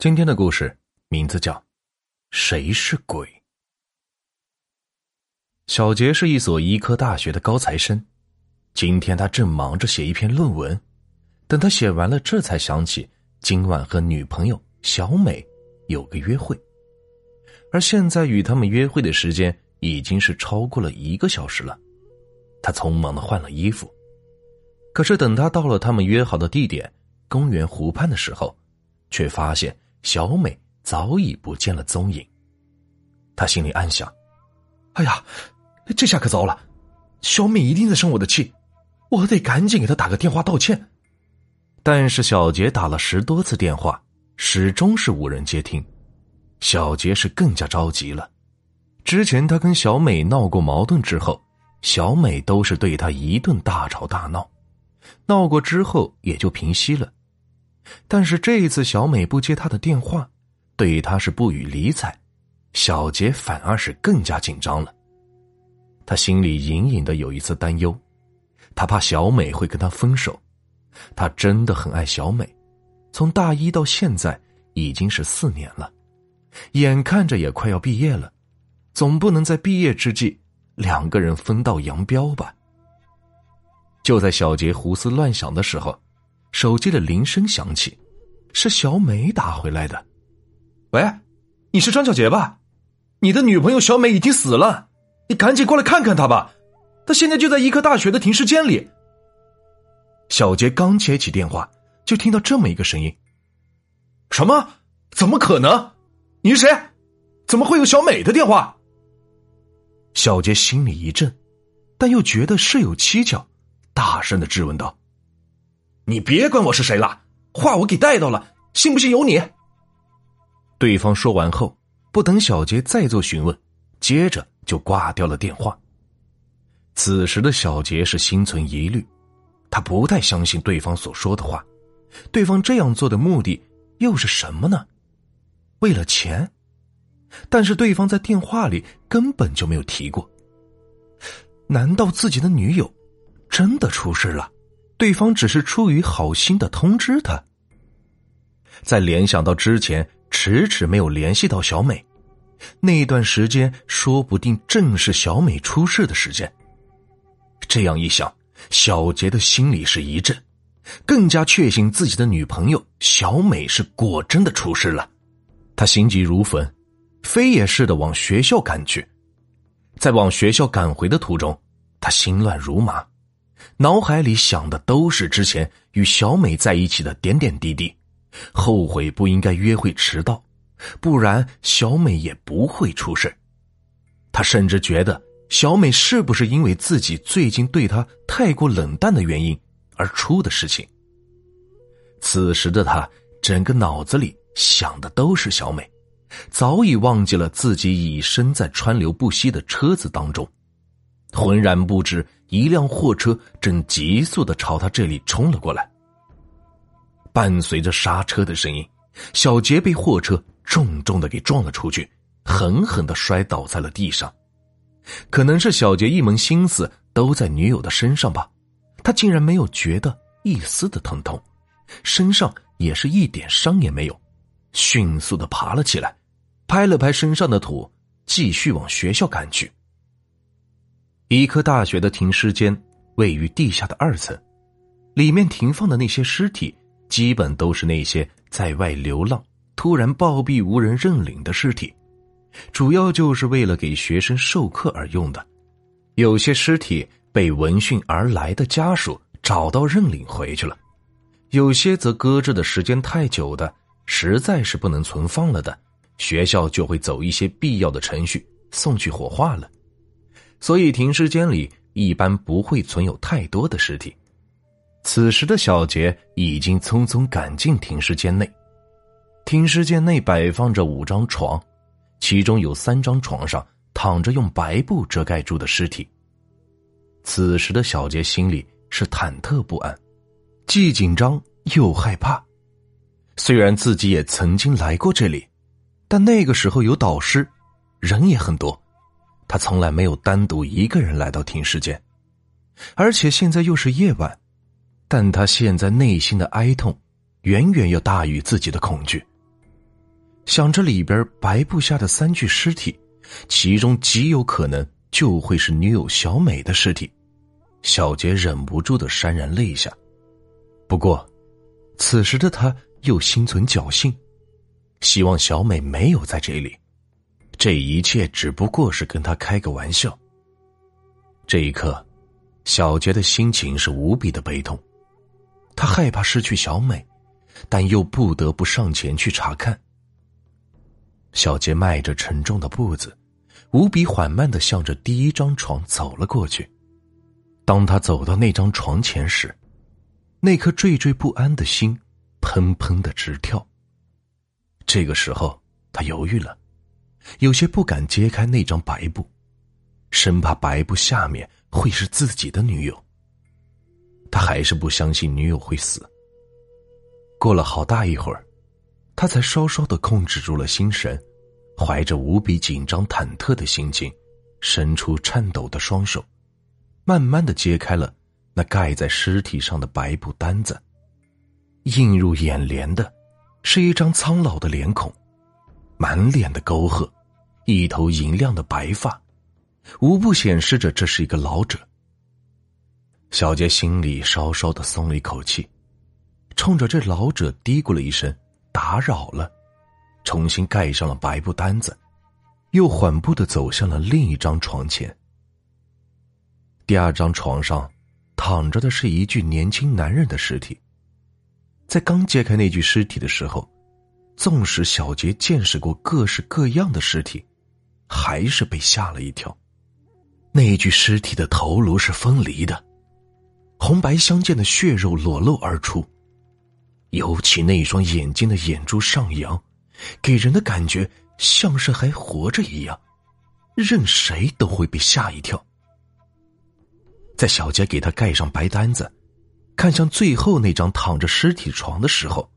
今天的故事名字叫《谁是鬼》。小杰是一所医科大学的高材生，今天他正忙着写一篇论文。等他写完了，这才想起今晚和女朋友小美有个约会，而现在与他们约会的时间已经是超过了一个小时了。他匆忙的换了衣服，可是等他到了他们约好的地点——公园湖畔的时候，却发现。小美早已不见了踪影，他心里暗想：“哎呀，这下可糟了！小美一定在生我的气，我得赶紧给她打个电话道歉。”但是小杰打了十多次电话，始终是无人接听。小杰是更加着急了。之前他跟小美闹过矛盾之后，小美都是对他一顿大吵大闹，闹过之后也就平息了。但是这一次，小美不接他的电话，对他是不予理睬，小杰反而是更加紧张了。他心里隐隐的有一丝担忧，他怕小美会跟他分手。他真的很爱小美，从大一到现在已经是四年了，眼看着也快要毕业了，总不能在毕业之际两个人分道扬镳吧？就在小杰胡思乱想的时候。手机的铃声响起，是小美打回来的。喂，你是张小杰吧？你的女朋友小美已经死了，你赶紧过来看看她吧。她现在就在医科大学的停尸间里。小杰刚接起电话，就听到这么一个声音：“什么？怎么可能？你是谁？怎么会有小美的电话？”小杰心里一震，但又觉得事有蹊跷，大声的质问道。你别管我是谁了，话我给带到了，信不信由你。对方说完后，不等小杰再做询问，接着就挂掉了电话。此时的小杰是心存疑虑，他不太相信对方所说的话，对方这样做的目的又是什么呢？为了钱？但是对方在电话里根本就没有提过。难道自己的女友真的出事了？对方只是出于好心的通知他，在联想到之前迟迟没有联系到小美，那段时间说不定正是小美出事的时间。这样一想，小杰的心里是一震，更加确信自己的女朋友小美是果真的出事了。他心急如焚，飞也似的往学校赶去。在往学校赶回的途中，他心乱如麻。脑海里想的都是之前与小美在一起的点点滴滴，后悔不应该约会迟到，不然小美也不会出事。他甚至觉得小美是不是因为自己最近对他太过冷淡的原因而出的事情。此时的他整个脑子里想的都是小美，早已忘记了自己已身在川流不息的车子当中。浑然不知，一辆货车正急速的朝他这里冲了过来。伴随着刹车的声音，小杰被货车重重的给撞了出去，狠狠的摔倒在了地上。可能是小杰一门心思都在女友的身上吧，他竟然没有觉得一丝的疼痛，身上也是一点伤也没有，迅速的爬了起来，拍了拍身上的土，继续往学校赶去。医科大学的停尸间位于地下的二层，里面停放的那些尸体，基本都是那些在外流浪、突然暴毙无人认领的尸体，主要就是为了给学生授课而用的。有些尸体被闻讯而来的家属找到认领回去了，有些则搁置的时间太久的，实在是不能存放了的，学校就会走一些必要的程序送去火化了。所以，停尸间里一般不会存有太多的尸体。此时的小杰已经匆匆赶进停尸间内。停尸间内摆放着五张床，其中有三张床上躺着用白布遮盖住的尸体。此时的小杰心里是忐忑不安，既紧张又害怕。虽然自己也曾经来过这里，但那个时候有导师，人也很多。他从来没有单独一个人来到停尸间，而且现在又是夜晚，但他现在内心的哀痛，远远要大于自己的恐惧。想着里边白布下的三具尸体，其中极有可能就会是女友小美的尸体，小杰忍不住的潸然泪下。不过，此时的他又心存侥幸，希望小美没有在这里，这一切只不过是跟他开个玩笑。这一刻，小杰的心情是无比的悲痛，他害怕失去小美，但又不得不上前去查看。小杰迈着沉重的步子，无比缓慢的向着第一张床走了过去。当他走到那张床前时，那颗惴惴不安的心砰砰的直跳。这个时候，他犹豫了，有些不敢揭开那张白布。生怕白布下面会是自己的女友。他还是不相信女友会死。过了好大一会儿，他才稍稍的控制住了心神，怀着无比紧张忐忑的心情，伸出颤抖的双手，慢慢的揭开了那盖在尸体上的白布单子。映入眼帘的，是一张苍老的脸孔，满脸的沟壑，一头银亮的白发。无不显示着这是一个老者。小杰心里稍稍的松了一口气，冲着这老者嘀咕了一声“打扰了”，重新盖上了白布单子，又缓步的走向了另一张床前。第二张床上，躺着的是一具年轻男人的尸体。在刚揭开那具尸体的时候，纵使小杰见识过各式各样的尸体，还是被吓了一跳。那具尸体的头颅是分离的，红白相间的血肉裸露而出，尤其那一双眼睛的眼珠上扬，给人的感觉像是还活着一样，任谁都会被吓一跳。在小杰给他盖上白单子，看向最后那张躺着尸体床的时候，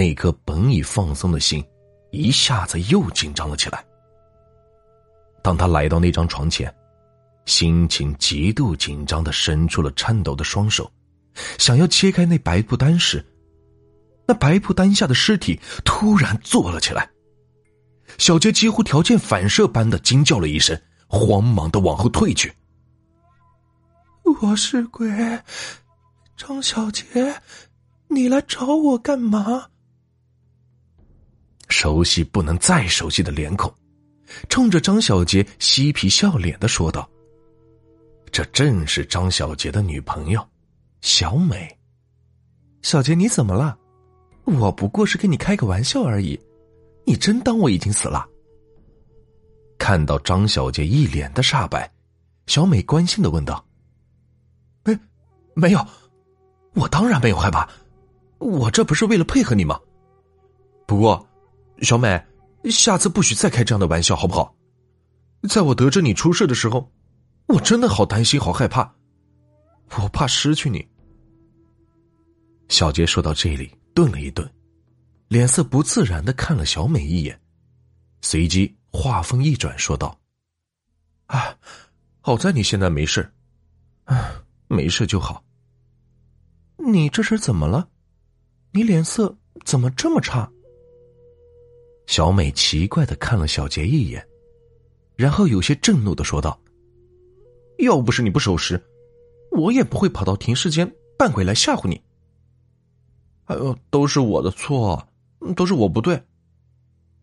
那颗本已放松的心，一下子又紧张了起来。当他来到那张床前。心情极度紧张的伸出了颤抖的双手，想要切开那白布单时，那白布单下的尸体突然坐了起来。小杰几乎条件反射般的惊叫了一声，慌忙的往后退去。我是鬼，张小杰，你来找我干嘛？熟悉不能再熟悉的脸孔，冲着张小杰嬉皮笑脸的说道。这正是张小杰的女朋友，小美。小杰，你怎么了？我不过是跟你开个玩笑而已，你真当我已经死了？看到张小杰一脸的煞白，小美关心的问道：“没，没有，我当然没有害怕，我这不是为了配合你吗？不过，小美，下次不许再开这样的玩笑，好不好？在我得知你出事的时候。”我真的好担心，好害怕，我怕失去你。小杰说到这里，顿了一顿，脸色不自然的看了小美一眼，随即话锋一转，说道：“啊，好在你现在没事，啊，没事就好。你这是怎么了？你脸色怎么这么差？”小美奇怪的看了小杰一眼，然后有些震怒的说道。要不是你不守时，我也不会跑到停尸间扮鬼来吓唬你。哎呦，都是我的错，都是我不对。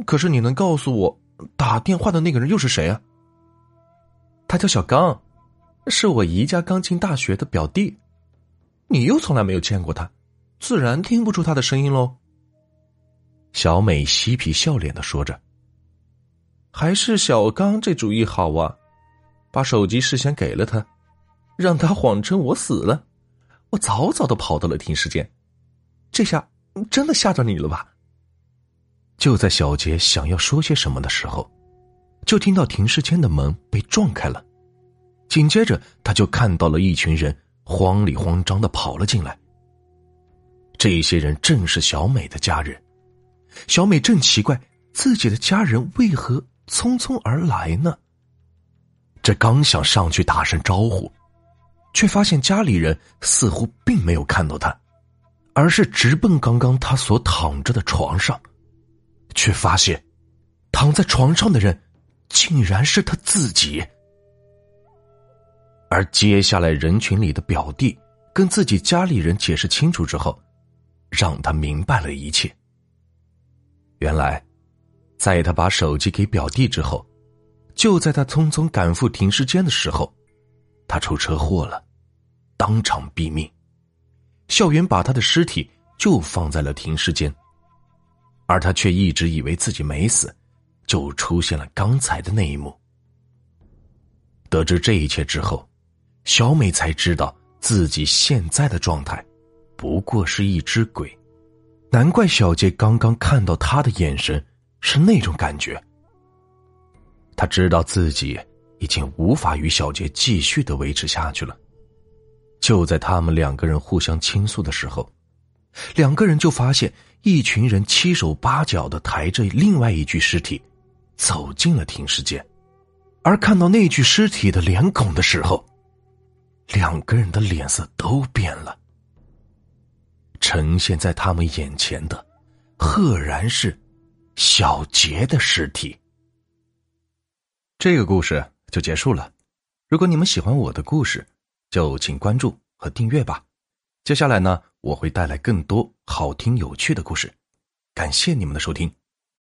可是你能告诉我打电话的那个人又是谁啊？他叫小刚，是我姨家刚进大学的表弟。你又从来没有见过他，自然听不出他的声音喽。小美嬉皮笑脸的说着：“还是小刚这主意好啊。”把手机事先给了他，让他谎称我死了，我早早的跑到了停尸间，这下真的吓着你了吧？就在小杰想要说些什么的时候，就听到停尸间的门被撞开了，紧接着他就看到了一群人慌里慌张的跑了进来。这些人正是小美的家人，小美正奇怪自己的家人为何匆匆而来呢？这刚想上去打声招呼，却发现家里人似乎并没有看到他，而是直奔刚刚他所躺着的床上，却发现躺在床上的人竟然是他自己。而接下来，人群里的表弟跟自己家里人解释清楚之后，让他明白了一切。原来，在他把手机给表弟之后，就在他匆匆赶赴停尸间的时候，他出车祸了，当场毙命。校园把他的尸体就放在了停尸间，而他却一直以为自己没死，就出现了刚才的那一幕。得知这一切之后，小美才知道自己现在的状态，不过是一只鬼。难怪小杰刚刚看到他的眼神是那种感觉。他知道自己已经无法与小杰继续的维持下去了。就在他们两个人互相倾诉的时候，两个人就发现一群人七手八脚的抬着另外一具尸体，走进了停尸间。而看到那具尸体的脸孔的时候，两个人的脸色都变了。呈现在他们眼前的，赫然是小杰的尸体。这个故事就结束了。如果你们喜欢我的故事，就请关注和订阅吧。接下来呢，我会带来更多好听有趣的故事。感谢你们的收听。